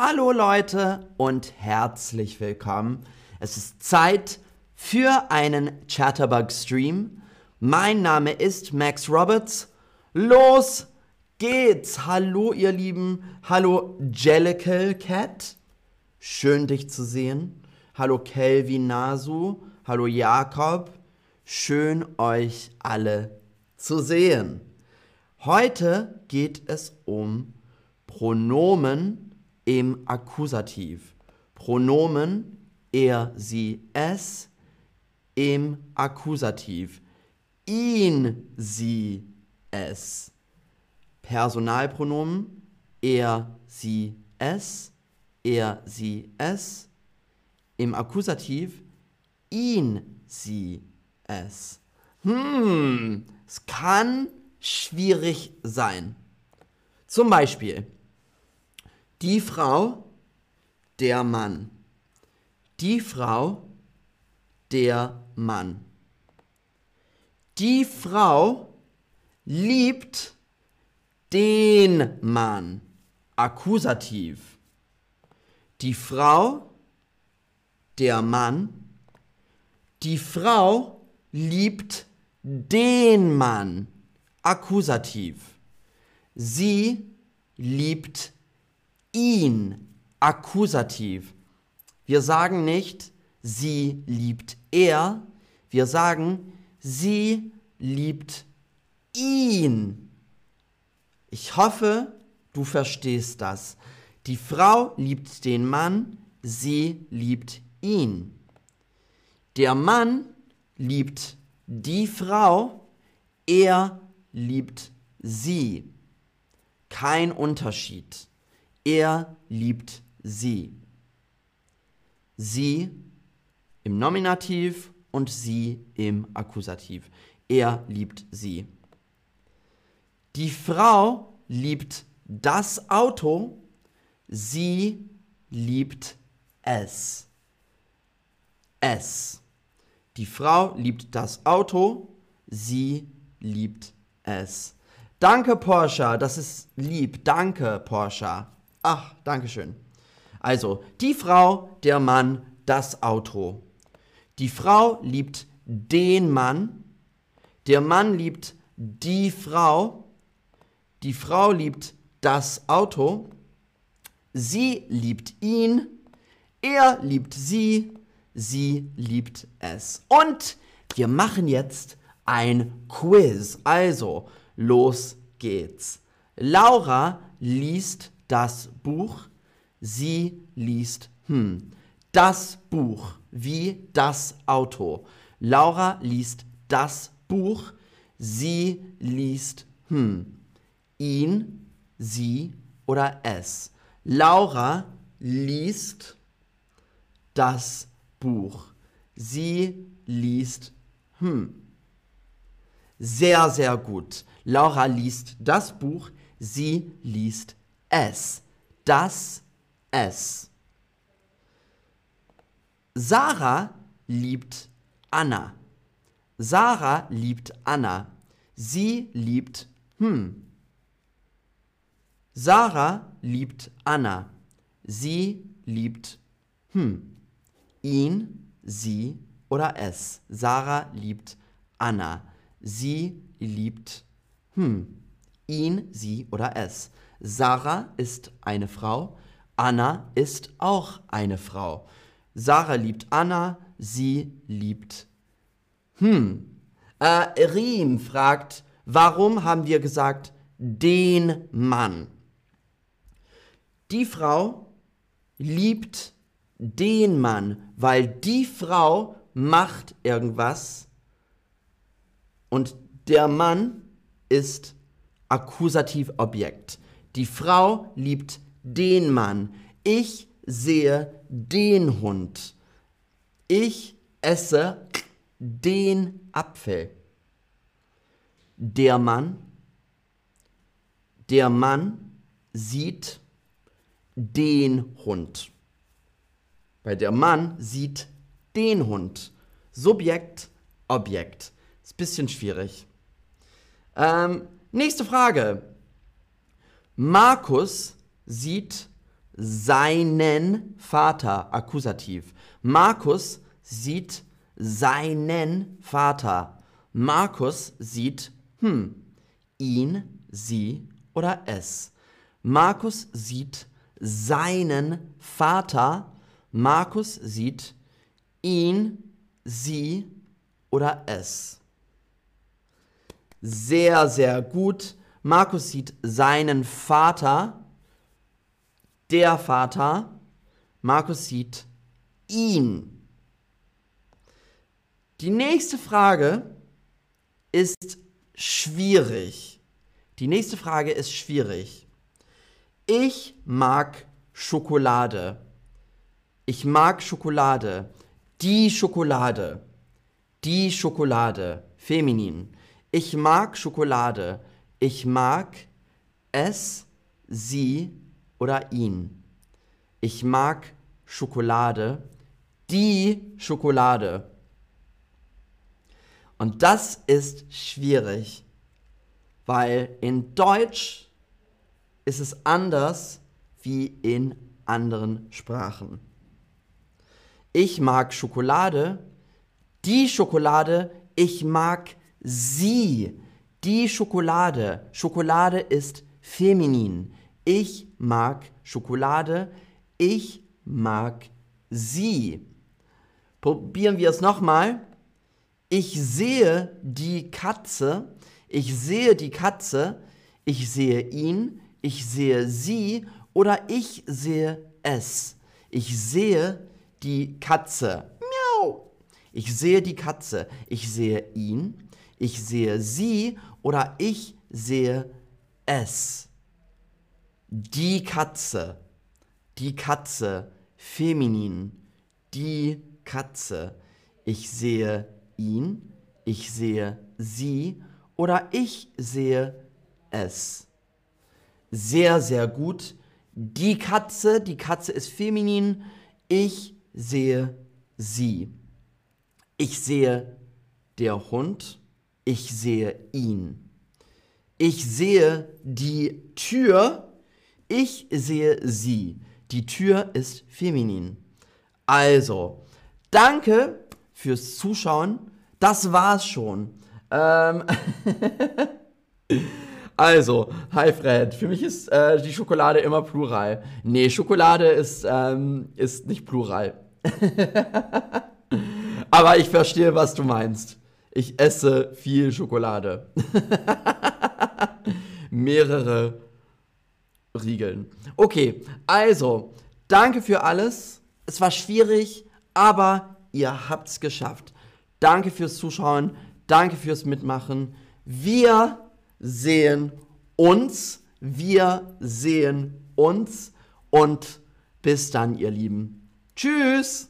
Hallo Leute und herzlich willkommen. Es ist Zeit für einen Chatterbug Stream. Mein Name ist Max Roberts. Los geht's. Hallo ihr Lieben. Hallo Jellicle Cat. Schön dich zu sehen. Hallo Kelvin Nasu. Hallo Jakob. Schön euch alle zu sehen. Heute geht es um Pronomen im Akkusativ. Pronomen er, sie, es im Akkusativ. Ihn, sie, es. Personalpronomen er, sie, es, er, sie, es. Im Akkusativ ihn, sie, es. Hm, es kann schwierig sein. Zum Beispiel die Frau, der Mann. Die Frau, der Mann. Die Frau liebt den Mann. Akkusativ. Die Frau, der Mann. Die Frau liebt den Mann. Akkusativ. Sie liebt ihn. Akkusativ. Wir sagen nicht, sie liebt er. Wir sagen, sie liebt ihn. Ich hoffe, du verstehst das. Die Frau liebt den Mann, sie liebt ihn. Der Mann liebt die Frau, er liebt sie. Kein Unterschied. Er liebt sie. Sie im Nominativ und sie im Akkusativ. Er liebt sie. Die Frau liebt das Auto, sie liebt es. Es. Die Frau liebt das Auto, sie liebt es. Danke, Porsche, das ist lieb. Danke, Porsche. Ach, danke schön. Also, die Frau, der Mann, das Auto. Die Frau liebt den Mann. Der Mann liebt die Frau. Die Frau liebt das Auto. Sie liebt ihn. Er liebt sie. Sie liebt es. Und wir machen jetzt ein Quiz. Also, los geht's. Laura liest das Buch. Sie liest hm. Das Buch wie das Auto. Laura liest das Buch. Sie liest hm. Ihn, sie oder es. Laura liest das Buch. Sie liest hm. Sehr, sehr gut. Laura liest das Buch. Sie liest es. Das es. Sarah liebt Anna. Sarah liebt Anna. Sie liebt hm. Sarah liebt Anna. Sie liebt hm. Ihn, sie oder es. Sarah liebt Anna. Sie liebt hm. Ihn, sie oder es. Sarah ist eine Frau. Anna ist auch eine Frau. Sarah liebt Anna. Sie liebt hm. Äh, Riem fragt, warum haben wir gesagt den Mann? Die Frau liebt den Mann, weil die Frau macht irgendwas und der Mann ist Akkusativobjekt. Die Frau liebt den Mann. Ich sehe den Hund. Ich esse den Apfel. Der Mann, der Mann sieht den Hund. Weil der Mann sieht den Hund. Subjekt, Objekt. Ist ein bisschen schwierig. Ähm, nächste Frage. Markus sieht seinen Vater, Akkusativ. Markus sieht seinen Vater. Markus sieht, hm, ihn, sie oder es. Markus sieht seinen Vater. Markus sieht ihn, sie oder es. Sehr, sehr gut. Markus sieht seinen Vater, der Vater. Markus sieht ihn. Die nächste Frage ist schwierig. Die nächste Frage ist schwierig. Ich mag Schokolade. Ich mag Schokolade. Die Schokolade. Die Schokolade. Feminin. Ich mag Schokolade. Ich mag es, sie oder ihn. Ich mag Schokolade. Die Schokolade. Und das ist schwierig, weil in Deutsch ist es anders wie in anderen Sprachen. Ich mag Schokolade, die Schokolade, ich mag sie. Die Schokolade. Schokolade ist feminin. Ich mag Schokolade, ich mag sie. Probieren wir es nochmal. Ich sehe die Katze, ich sehe die Katze, ich sehe ihn, ich sehe sie oder ich sehe es. Ich sehe die Katze. Miau. Ich sehe die Katze, ich sehe ihn, ich sehe sie oder ich sehe es. Die Katze, die Katze, feminin, die Katze. Ich sehe ihn, ich sehe sie oder ich sehe es. Sehr, sehr gut. Die Katze, die Katze ist feminin, ich sehe sie. Ich sehe der Hund, ich sehe ihn. Ich sehe die Tür, ich sehe sie. Die Tür ist feminin. Also, danke fürs Zuschauen. Das war's schon. Ähm also, hi Fred. Für mich ist äh, die Schokolade immer plural. Nee, Schokolade ist, ähm, ist nicht plural. Aber ich verstehe, was du meinst. Ich esse viel Schokolade. Mehrere Riegeln. Okay, also, danke für alles. Es war schwierig, aber ihr habt es geschafft. Danke fürs Zuschauen, danke fürs Mitmachen. Wir sehen uns, wir sehen uns und bis dann, ihr Lieben. Tschüss!